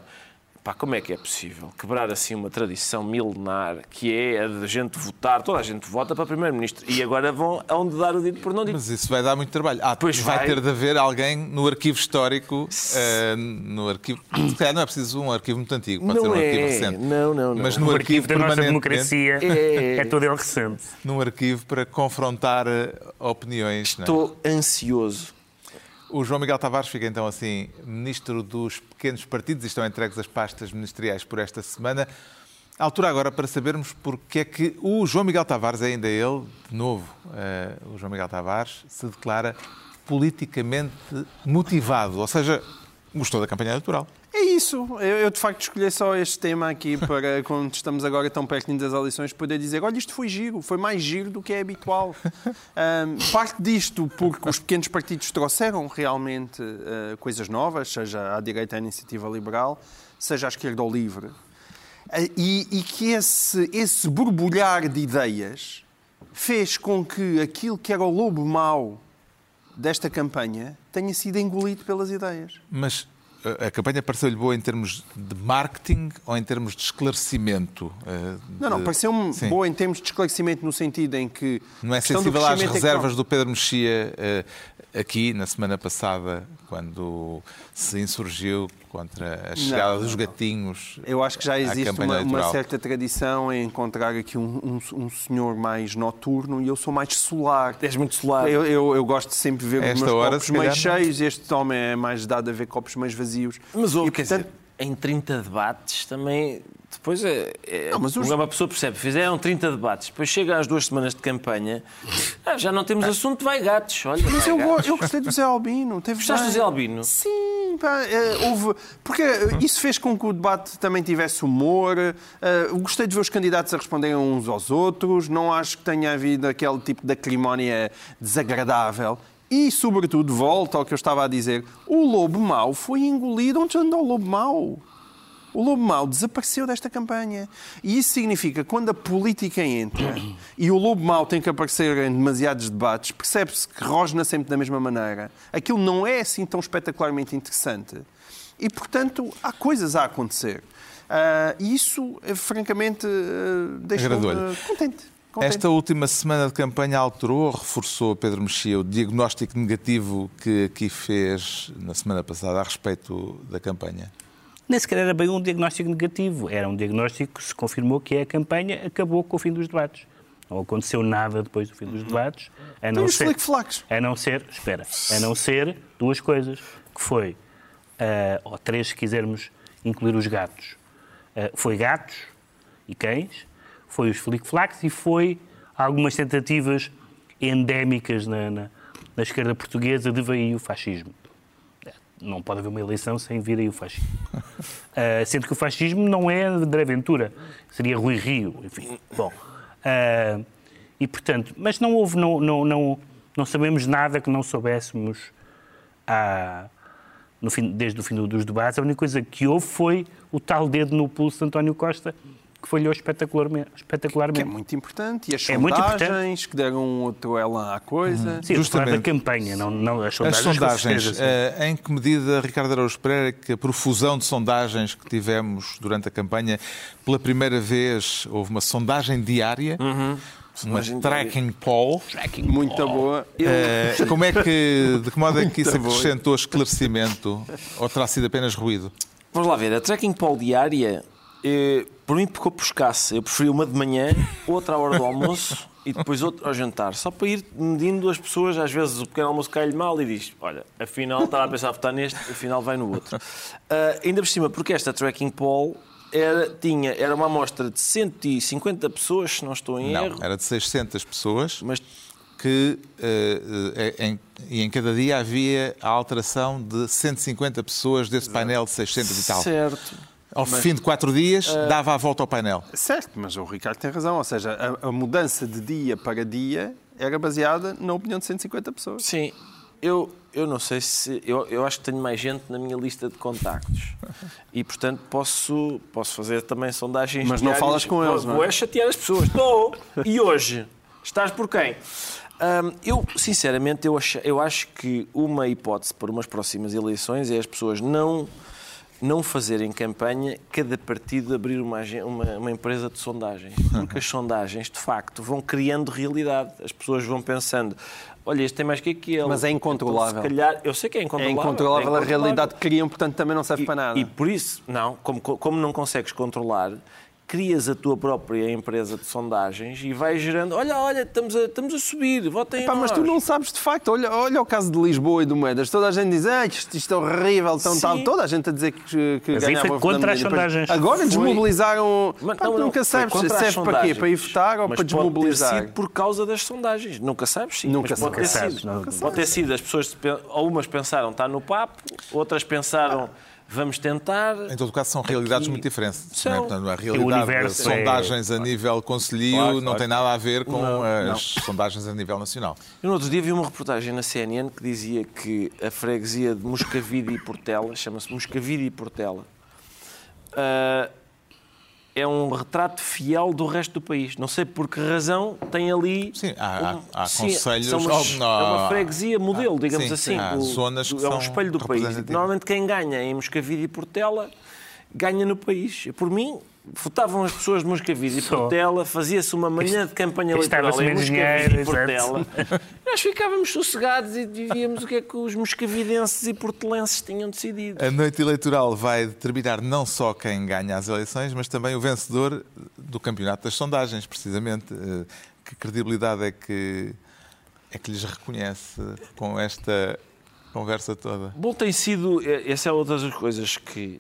pá, como é que é possível quebrar assim uma tradição milenar, que é a de a gente votar, toda a gente vota para Primeiro-Ministro, e agora vão aonde dar o dito por não dito. Mas isso vai dar muito trabalho. Ah, Pois vai, vai. ter de haver alguém no arquivo histórico, eh, no arquivo. Se calhar não é preciso um arquivo muito antigo, pode Não ser um arquivo é. recente. Não, não, não. Mas O no arquivo arquivo da nossa democracia É. é todo ele recente. num arquivo para confrontar eh, opiniões. não é? Estou ansioso. O João Miguel Tavares fica então assim ministro dos pequenos partidos e estão entregues as pastas ministeriais por esta semana. A altura agora para sabermos porque é que o João Miguel Tavares, ainda ele, de novo, eh, o João Miguel Tavares, se declara politicamente motivado, ou seja, gostou da campanha eleitoral. É isso. Eu, eu, de facto escolhi só este tema aqui para, quando estamos agora tão perto das eleições, poder dizer: olha, isto foi giro, foi mais giro do que é habitual. Ahm, parte disto porque os pequenos partidos trouxeram realmente ah, coisas novas, seja à direita a iniciativa liberal, seja à esquerda ao livre. Ah, e, e que esse, esse borbulhar de ideias fez com que aquilo que era o lobo mau desta campanha tenha sido engolido pelas ideias. Mas a campanha pareceu-lhe boa em termos de marketing ou em termos de esclarecimento? eh, Não, não, de- pareceu-me boa em termos de esclarecimento no sentido em que... Não é sensível às reservas do Pedro Mexia eh, aqui na semana passada, quando se insurgiu contra a chegada Não, dos não. gatinhos. Eu acho que já existe uma, uma certa tradição em encontrar aqui um, um- um senhor mais noturno e eu sou mais solar. És muito solar. Eu, eu, eu gosto de sempre ver A os esta meus hora, copos calhar, não. cheios. Este homem é mais dado a ver copos mais vazios. Mas houve, e, quer portanto, dizer, em 30 debates também. Depois é. é Não, mas os- Uma pessoa percebe, fizeram 30 debates, depois chega às duas semanas de campanha, ah, já não temos assunto, vai gatos. Olha, Mas eu, gatos. eu gostei do Zé Albino. Teve Gostaste do. Zé Albino? Sim, pá, eh, houve. Porque eh, isso fez com que o debate também tivesse humor. eh, gostei de ver os candidatos a responderem uns aos outros. Não acho que tenha havido aquele tipo de acrimónia desagradável. E, sobretudo, volta ao que eu estava a dizer: o lobo mau foi engolido. Onde anda o lobo mau? O lobo mau desapareceu desta campanha. E isso significa que quando a política entra e o lobo mau tem que aparecer em demasiados debates, percebe-se que rosna sempre da mesma maneira. Aquilo não é assim tão espetacularmente interessante. E, portanto, há coisas a acontecer. Ah, E isso, eh, francamente, eh, deixou-me Agradou-lhe. contente. Contente. Esta última semana de campanha alterou ou reforçou, Pedro Mexia, o diagnóstico negativo que aqui fez na semana passada a respeito da campanha? Nem sequer era bem um diagnóstico negativo. Era um diagnóstico que se confirmou que a campanha acabou com o fim dos debates. Não aconteceu nada depois do fim dos debates, a Tem não ser, a não ser, espera, a não ser duas coisas, que foi, ah, ou três se quisermos incluir os gatos. Ah, foi gatos e cães, foi os flic-flacs e foi algumas tentativas endémicas na, na, na esquerda portuguesa de veio o fascismo. Não pode haver uma eleição sem vir aí o fascismo. Ah, sendo que o fascismo não é André Ventura, seria Rui Rio, enfim. Bom, ah, e portanto, mas não houve, não, não, não, não sabemos nada que não soubéssemos há- no fim- desde o fim do- dos debates. A única coisa que houve foi o tal dedo no pulso de António Costa, que falhou espetacularmente. espetacularmente. Que é muito importante. E as É muito sondagens que deram um outro elan à coisa. Sim, Justamente. da campanha, não, não as As sondagens. com sondagens, certeza, eh, em que medida, Ricardo Araújo Pereira, que a profusão de sondagens que tivemos durante a campanha, pela primeira vez houve uma sondagem diária, uma Sondagem diária. tracking poll. Muito boa. Eh, como é que, de que modo é que isso acrescentou esclarecimento ou terá sido apenas ruído? Vamos lá ver, a tracking poll diária, eh, por mim ficou por escasso. Eu preferi uma de manhã, outra à hora do almoço e depois outra ao jantar. Só para ir medindo as pessoas, às vezes o pequeno almoço cai-lhe mal e diz: Olha, afinal estava a pensar a votar neste, afinal vai no outro. Ah, ainda por cima, porque esta tracking poll era, tinha, era uma amostra de 150 pessoas, se não estou em Não, erro, era de 600 pessoas mas que eh, em, e em cada dia havia a alteração de 150 pessoas desse painel de 600 e tal. certo. Ao fim de quatro dias, eh, dava a volta ao painel. Certo, mas o Ricardo tem razão. Ou seja, a, a mudança de dia para dia era baseada na opinião de 150 pessoas. Sim, eu, eu não sei se. Eu, eu acho que tenho mais gente na minha lista de contactos. E, portanto, posso, posso fazer também sondagens. Mas não diárias. falas com eles, Vou, não é? vou é chatear as pessoas. Estou! E hoje? Estás por quem? Hum, eu, sinceramente, eu acho, eu acho que uma hipótese para umas próximas eleições é as pessoas não, não fazerem campanha, cada partido abrir uma, uma, uma empresa de sondagens. Porque as sondagens, de facto, vão criando realidade. As pessoas vão pensando, olha, este tem mais que aquele. Mas é incontrolável. Então, se calhar, eu sei que é É incontrolável. incontrolável é a realidade que criam, portanto também não serve e, para nada. E por isso, não, como, como não consegues controlar, crias a tua própria empresa de sondagens e vais gerando, olha, olha, estamos a, estamos a subir, votem em Pá, mas tu não sabes de facto. Olha, olha o caso de Lisboa e do Moedas. Toda a gente diz ah, isto, isto é horrível, tão Sim. tal. Toda a gente a dizer que, que Mas aí ganhava foi contra as sondagens. Agora Foi. desmobilizaram. Mas Pá, não, tu não, nunca sabes. contra as Serve para quê? sondagens. Para ir votar ou Mas para Pode ter desmobilizar? sido por causa das sondagens. Nunca sabes, sim. Nunca mas pode sabes. ter Nunca sido. Pode ter sido. As pessoas, ou umas pensaram, está no papo, outras pensaram, vamos tentar. Em todo caso, são realidades Aqui- muito diferentes. São. não é? Portanto, a realidade das é- sondagens a nível concelhio Claro, não tem nada a ver com Não, as sondagens a nível nacional. Eu no outro dia vi uma reportagem na CNN que dizia que a freguesia de Moscavide e Portela, chama-se Moscavide e Portela, ah, é um retrato fiel do resto do país. Não sei por que razão tem ali. Sim, há- um- há- há Sim, umas- Oh, é uma freguesia modelo, Ah, digamos sim, assim. sim, há O- zonas que é um espelho do país. Normalmente quem ganha em Moscavide e Portela ganha no país. Por mim, votavam as pessoas de Moscavide e. Portela, fazia-se uma manhã de campanha eleitoral em Moscavide e Portela. Nós ficávamos sossegados e vivíamos o que é que os moscavidenses e portelenses tinham decidido. A noite eleitoral vai determinar não só quem ganha as eleições, mas também o vencedor do campeonato das sondagens, precisamente. Eh, Que credibilidade é que, é que lhes reconhece com esta conversa toda? Bom, tem sido. eh, Essa é outra das coisas que.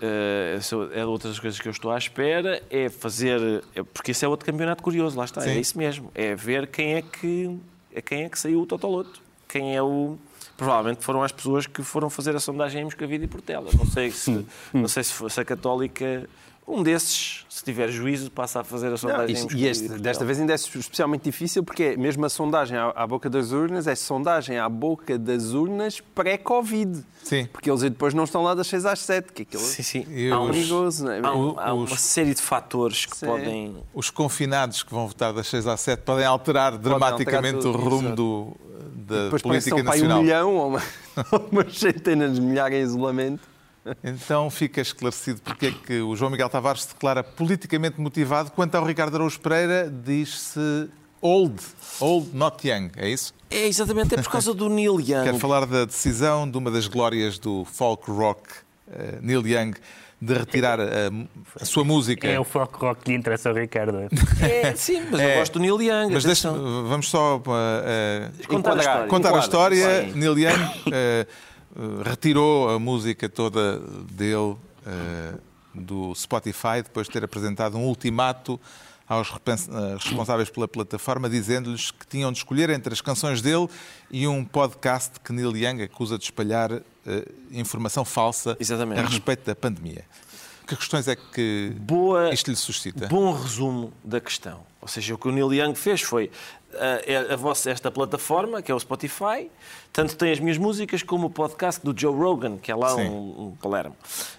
Eh, é outra das coisas que eu estou à espera, é fazer. é- Porque esse é outro campeonato curioso, lá está, Sim. é isso mesmo. É ver quem é que, é quem é que saiu o Totoloto. Quem é o. Provavelmente foram as pessoas que foram fazer a sondagem em Moscavide e Portela. Não sei se, não sei se fosse a Católica. Um desses, se tiver juízo, passa a fazer a Não, sondagem em e- Moscavide e este, desta vez ainda é especialmente difícil porque é mesmo a sondagem à, à boca das urnas é sondagem à boca das urnas pré-Covid. Sim. Porque eles depois não estão lá das 6 às 7, que aquilo Sim, sim. Há os- perigoso, não é? Há, um- há Os- uma série de fatores que Sim. podem. Os confinados que vão votar das 6 às 7 podem alterar dramaticamente tudo, o rumo do, da Depois parece que política nacional. um milhão ou uma, ou umas centenas de milhares em isolamento. Então fica esclarecido porque é que o João Miguel Tavares se declara politicamente motivado. Quanto ao Ricardo Araújo Pereira, diz-se old, old, not young, é isso? É exatamente, é por causa do Neil Young. Quero falar da decisão de uma das glórias do folk rock, eh, Neil Young, de retirar a, a sua música. É o folk rock que lhe interessa ao Ricardo. É, sim, mas eu É. gosto do Neil Young. Mas deixa, vamos só eh, eh, Contar a enquadrar. história. contar a história. Neil Young eh, eh, retirou a música toda dele eh, do Spotify depois de ter apresentado um ultimato aos eh, responsáveis pela plataforma, dizendo-lhes que tinham de escolher entre as canções dele e um podcast que Neil Young acusa de espalhar eh, informação falsa Exatamente. a respeito da pandemia. Que questões é que Boa, isto lhe suscita? bom resumo da questão. Ou seja, o que o Neil Young fez foi ah, é a vossa, esta plataforma, que é o Spotify, tanto tem as minhas músicas como o podcast do Joe Rogan, que é lá Sim. um, um Palermo.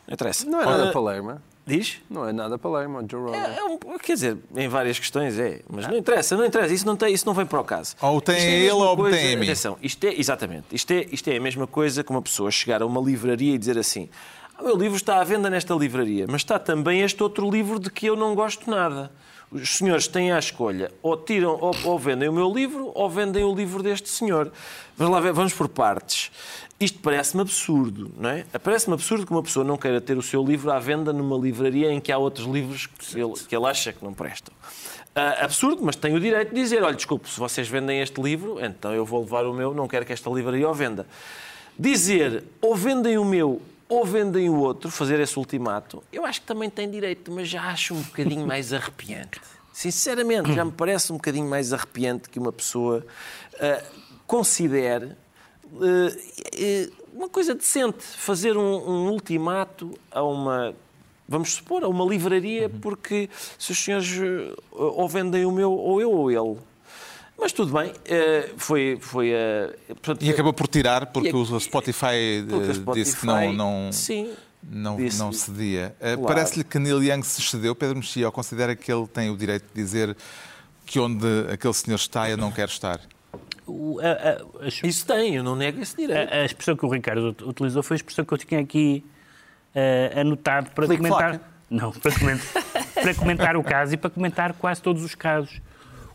Não interessa. Não é nada Ah, Palerma. Diz? Não é nada Palermo, Joe Rogan. É, é um- quer dizer, em várias questões é, mas não interessa, não interessa, isso não, tem, isso não vem para o caso. Ou tem Isto a é ele ou coisa- tem a mim. Atenção, isto é, exatamente, isto é, isto é a mesma coisa que uma pessoa chegar a uma livraria e dizer assim: "Ah, o meu livro está à venda nesta livraria, mas está também este outro livro de que eu não gosto nada. Os senhores têm à escolha, ou tiram, ou, ou vendem o meu livro, ou vendem o livro deste senhor. Vamos lá ver, vamos por partes. Isto parece-me absurdo, não é? Parece-me absurdo que uma pessoa não queira ter o seu livro à venda numa livraria em que há outros livros que ele, que ele acha que não prestam. Ah, absurdo, mas tem o direito de dizer: olha, desculpe, se vocês vendem este livro, então eu vou levar o meu, não quero que esta livraria o venda. Dizer ou vendem o meu ou vendem o outro, fazer esse ultimato, eu acho que também tem direito, mas já acho um bocadinho mais arrepiante. Sinceramente, já me parece um bocadinho mais arrepiante que uma pessoa ah, considere eh, uma coisa decente, fazer um, um ultimato a uma vamos supor, a uma livraria, porque se os senhores ou vendem o meu, ou eu ou ele. Mas tudo bem, eh, foi. foi eh, portanto, E acabou por tirar porque E- o Spotify, porque o eh, Spotify, disse que não, não, sim, não, disse- não cedia. Eh, Claro. Parece-lhe que Neil Young se excedeu. Pedro Mexia ou considera que ele tem o direito de dizer que onde aquele senhor está eu não quero estar? O- a, a- a- Isso tem, eu não nego esse direito. a- a expressão que o Ricardo ut- utilizou foi a expressão que eu tinha aqui eh, anotado para comentar. Não, para comentar, para comentar o caso e para comentar quase todos os casos.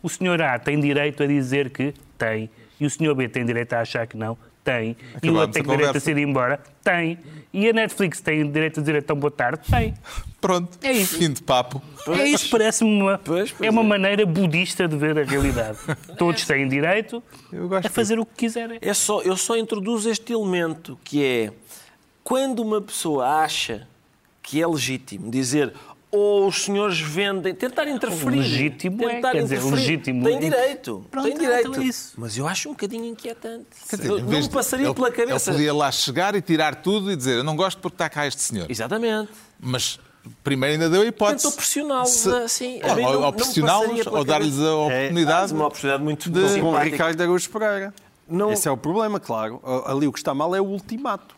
O senhor A tem direito a dizer que tem, e o senhor B tem direito a achar que não, tem, e o outro tem a direito a ser embora, tem, e a Netflix tem direito a dizer então boa tarde, tem. Pronto, É isso. fim de papo. É isso, parece-me uma, Pois, pois é uma é. maneira budista de ver a realidade. Todos têm direito Eu gosto a fazer o que quiserem. É só, eu só introduzo este elemento, que é quando uma pessoa acha que é legítimo dizer ou os senhores vendem, tentar interferir. Legítimo é, tentar quer dizer, interferir. legítimo- Tem direito, Pronto, tem direito. então é isso. Mas eu acho um bocadinho inquietante. Quer dizer, não me de- passaria ele- pela cabeça. Ele podia lá chegar e tirar tudo e dizer eu não gosto porque está cá este senhor. Exatamente. Mas primeiro ainda deu a hipótese. Tentou pressioná-los Se- assim. Ou, não- ou pressioná-los ou dar-lhes a oportunidade. Mas uma oportunidade muito Com o simpática. Ricardo Araújo Pereira. Não- Esse é o problema, claro. Ali o que está mal é o ultimato.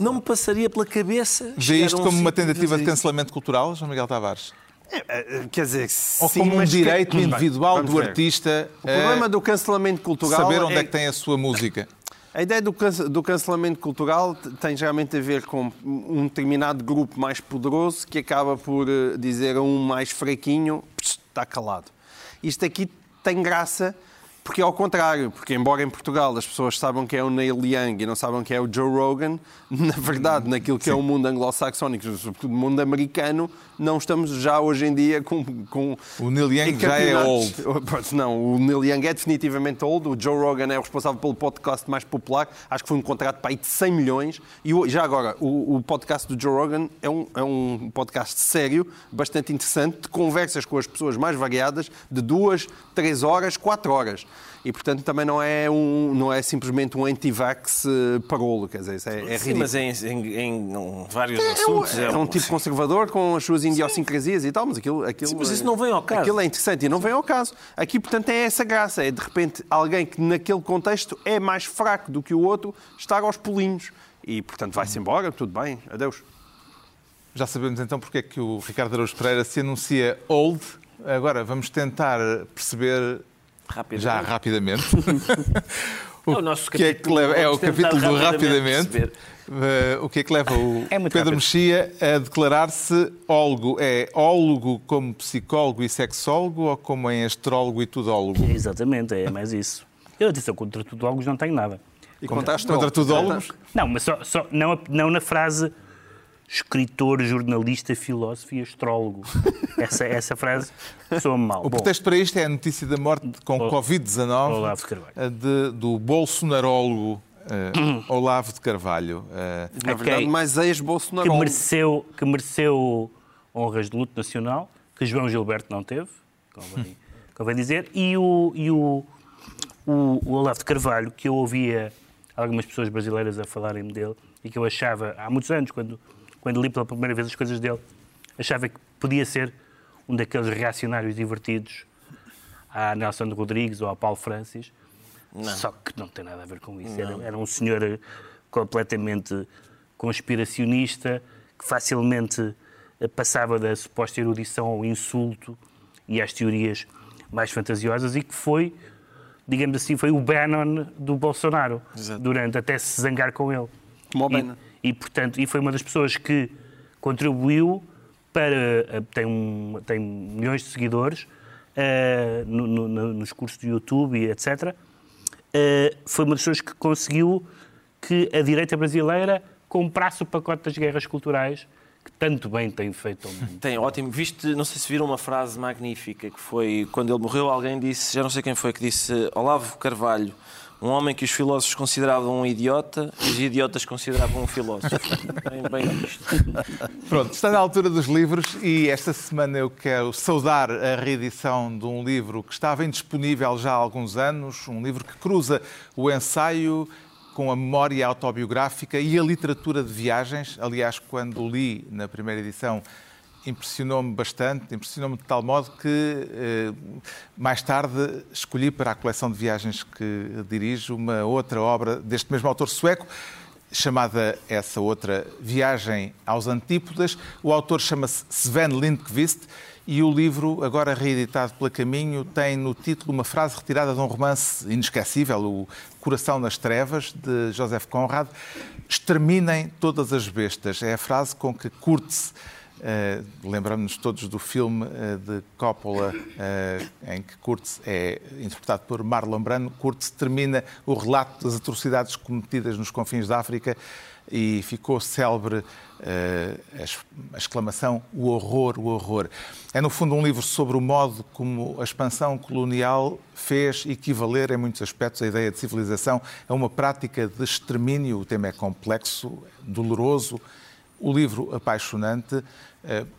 Não me passaria pela cabeça. Vê isto um como uma tentativa de dizer cancelamento cultural, João Miguel Tavares? É, é, Quer dizer, Ou sim, como um que- direito bem, individual do ver. artista O problema a do cancelamento cultural saber onde é que tem a sua música? A ideia do, cance- do cancelamento cultural tem geralmente a ver com um determinado grupo mais poderoso que acaba por eh, dizer a um mais fraquinho, "Psst, está calado. Isto aqui tem graça porque é ao contrário, porque embora em Portugal as pessoas saibam que é o Neil Young e não saibam que é o Joe Rogan, na verdade, naquilo que é o mundo anglo-saxónico, sobretudo o mundo americano, não estamos já hoje em dia com... com O Neil Young já é campeonatos. Pois Não, o Neil Young é definitivamente old. O Joe Rogan é o responsável pelo podcast mais popular. Acho que foi um contrato para aí de 100 milhões. E já agora, o, o podcast do Joe Rogan é um, é um podcast sério, bastante interessante, de conversas com as pessoas mais variadas, de duas, três horas, quatro horas. E, portanto, também não é, um, não é simplesmente um anti-vax eh, parolo. Quer dizer, isso é, é Sim, ridículo. mas em, em- em vários É um, assuntos. é um tipo conservador com as suas idiosincrasias e tal, mas aquilo, aquilo, Sim, mas isso não vem ao caso. Aquilo é interessante e não vem ao caso. Aqui, portanto, é essa graça. É, de repente, alguém que naquele contexto é mais fraco do que o outro estar aos pulinhos. E, portanto, vai-se embora, tudo bem, adeus. Já sabemos então porque é que o Ricardo Araújo Pereira se anuncia old. Agora vamos tentar perceber Rapidamente. já rapidamente É o nosso que é que capítulo. leva, é o capítulo do rapidamente rapidamente. Eh, o que é que leva o É Pedro rápido. Mexia a declarar-se ólogo? É ólogo como psicólogo e sexólogo ou como em astrólogo e tudólogo? Exatamente, é mais isso. Eu, atenção, contra tudólogos não tenho nada. E Contra, contra contra tudólogos? Não, mas só, só- não, não na frase escritor, jornalista, filósofo e astrólogo. Essa, essa frase soa mal. O Bom, pretexto para isto é a notícia da morte com Olavo Covid-19 de Carvalho. eh, do bolsonarólogo eh, Olavo de Carvalho. Eh, Na verdade, mais que ex-Bolsonaro. mereceu, que mereceu honras de luto nacional, que João Gilberto não teve, convém, convém dizer, e o, e o, o, o Olavo de Carvalho, que eu ouvia algumas pessoas brasileiras a falarem dele e que eu achava, há muitos anos, quando, quando li pela primeira vez as coisas dele, achava que podia ser um daqueles reacionários divertidos à Nelson Rodrigues ou ao Paulo Francis. Só que não tem nada a ver com isso. Era, era um senhor completamente conspiracionista que facilmente passava da suposta erudição ao insulto e às teorias mais fantasiosas e que foi, digamos assim, foi o Bannon do Bolsonaro, Exato. durante até se zangar com ele. Como o Bannon. E, portanto, e foi uma das pessoas que contribuiu para. Eh, tem, um, tem milhões de seguidores uh, no, no, nos cursos do YouTube e etc. Uh, eh, foi uma das pessoas que conseguiu que a direita brasileira comprasse o pacote das guerras culturais que tanto bem tem feito ao mundo. Tem, ótimo. Viste, não sei se viram uma frase magnífica que foi quando ele morreu, alguém disse, já não sei quem foi, que disse Olavo Carvalho, um homem que os filósofos consideravam um idiota e os idiotas consideravam um filósofo. bem, bem visto. Pronto, está na altura dos livros e esta semana eu quero saudar a reedição de um livro que estava indisponível já há alguns anos, um livro que cruza o ensaio com a memória autobiográfica e a literatura de viagens. Aliás, quando li na primeira edição, impressionou-me bastante, impressionou-me de tal modo que eh, mais tarde escolhi para a coleção de viagens que dirijo uma outra obra deste mesmo autor sueco, chamada essa outra Viagem aos Antípodas. O autor chama-se Sven Lindqvist e o livro, agora reeditado pela Caminho, tem no título uma frase retirada de um romance inesquecível, O Coração nas Trevas, de Joseph Conrad. Exterminem todas as bestas. É a frase com que Kurtz, uh, lembramos-nos todos do filme uh, de Coppola, uh, em que Kurtz é interpretado por Marlon Brando, Kurtz termina o relato das atrocidades cometidas nos confins da África e ficou célebre a exclamação o horror, o horror. É, no fundo, um livro sobre o modo como a expansão colonial fez equivaler, em muitos aspectos, a ideia de civilização a uma prática de extermínio. O tema é complexo, doloroso. O livro apaixonante, uh,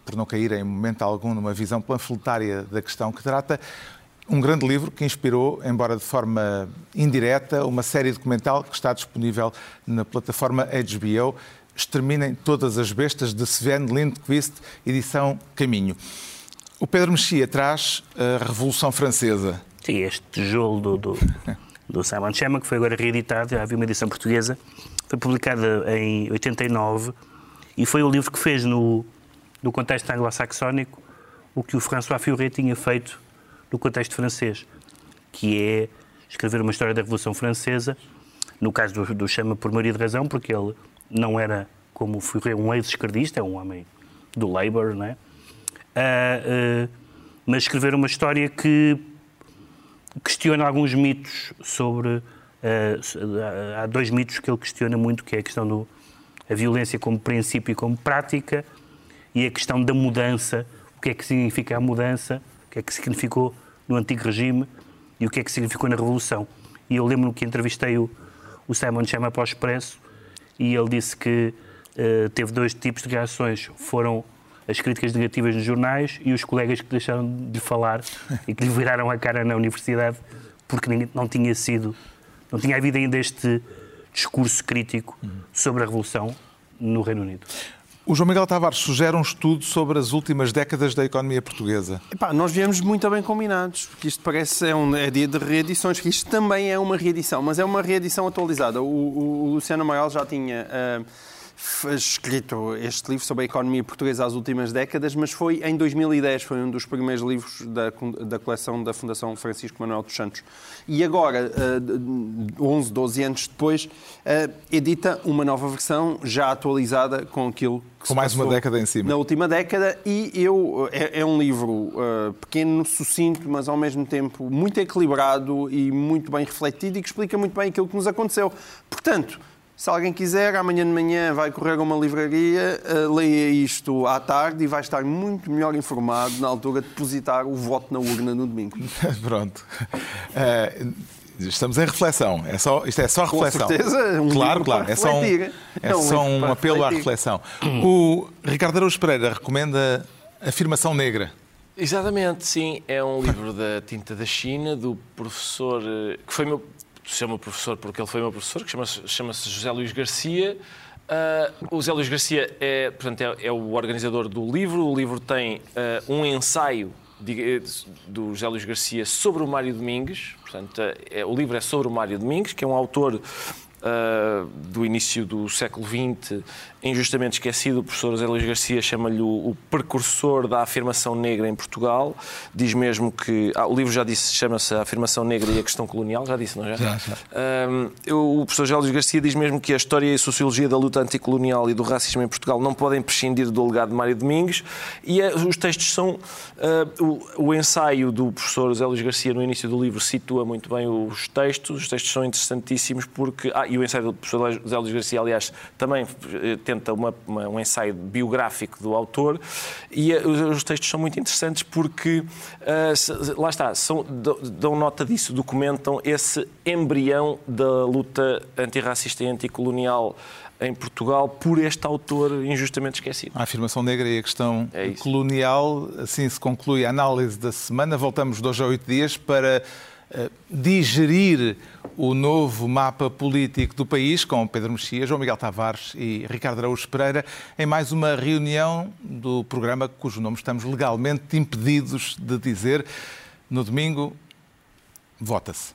por não cair em momento algum numa visão panfletária da questão que trata, um grande livro que inspirou, embora de forma indireta, uma série documental que está disponível na plataforma HBO. Exterminem todas as bestas de Sven Lindqvist, edição Caminho. O Pedro Mexia traz a Revolução Francesa. Sim, este tijolo do, do, do Simon Chema, que foi agora reeditado, já havia uma edição portuguesa, foi publicada em 89 e foi o livro que fez no, no contexto anglo-saxónico o que o François Furet tinha feito no contexto francês, que é escrever uma história da Revolução Francesa, no caso do, do Chama por maioria de razão, porque ele não era, como Fourier, um ex-esquerdista, é um homem do Labour, não é? Uh, uh, mas escrever uma história que questiona alguns mitos sobre. Uh, há dois mitos que ele questiona muito, que é a questão da violência como princípio e como prática, e a questão da mudança, o que é que significa a mudança, o que é que significou no antigo regime e o que é que significou na Revolução. E eu lembro-me que entrevistei o, o Simon Chama para o Expresso e ele disse que uh, teve dois tipos de reações. Foram as críticas negativas nos jornais e os colegas que deixaram de falar e que lhe viraram a cara na universidade porque não tinha sido, não tinha havido ainda este discurso crítico sobre a Revolução no Reino Unido. O João Miguel Tavares sugere um estudo sobre as últimas décadas da economia portuguesa. Epá, nós viemos muito bem combinados, porque isto parece é um é dia de reedições, que isto também é uma reedição, mas é uma reedição atualizada. O, o, o Luciano Amaral já tinha. Uh, escrito este livro sobre a economia portuguesa às últimas décadas, mas foi em 2010, foi um dos primeiros livros da, da coleção da Fundação Francisco Manuel dos Santos. E agora, 11, eh, 12 anos depois, eh, edita uma nova versão já atualizada com aquilo que com mais uma década em cima. Na última década, e eu é, é um livro pequeno, sucinto, mas ao mesmo tempo muito equilibrado e muito bem refletido e que explica muito bem aquilo que nos aconteceu. Portanto, se alguém quiser, amanhã de manhã vai correr a uma livraria, uh, leia isto à tarde e vai estar muito melhor informado na altura de depositar o voto na urna no domingo. Pronto. Uh, estamos em reflexão. É só, isto é só reflexão. Com certeza, um claro, claro. É só um, é, só um apelo à reflexão. O Ricardo Araújo Pereira recomenda Afirmação Negra. Exatamente, sim. É um livro da tinta da China, do professor eh, que foi meu chama o professor porque ele foi meu professor, que chama-se chama José Luís Garcia. Uh, o José Luís Garcia é, portanto, é, é, o organizador do livro. O livro tem uh, um ensaio de, do José Luís Garcia sobre o Mário Domingues. Portanto, é, o livro é sobre o Mário Domingues, que é um autor uh, do início do século XX, injustamente esquecido. O professor José Luís Garcia chama-lhe o, o, precursor da afirmação negra em Portugal. Diz mesmo que. Ah, o livro já disse, chama-se A Afirmação Negra e a Questão Colonial, já disse, não é? Já, já. Uh, o professor José Luís Garcia diz mesmo que a história e a sociologia da luta anticolonial e do racismo em Portugal não podem prescindir do legado de Mário Domingues. E uh, os textos são. O, o, ensaio do professor José Luís Garcia no início do livro situa muito bem os textos. Os textos são interessantíssimos porque. Ah, e o ensaio do professor José Luís Garcia, aliás, também eh, tenta uma, uma, um ensaio biográfico do autor, e uh, os textos são muito interessantes porque, uh, lá está, são, dão nota disso, documentam esse embrião da luta antirracista e anticolonial em Portugal por este autor injustamente esquecido. A afirmação negra e a questão é colonial, assim se conclui a análise da semana. Voltamos dois a oito dias para uh, digerir o novo mapa político do país, com Pedro Mexia, João Miguel Tavares e Ricardo Araújo Pereira, em mais uma reunião do programa cujo nome estamos legalmente impedidos de dizer. No domingo, vota-se.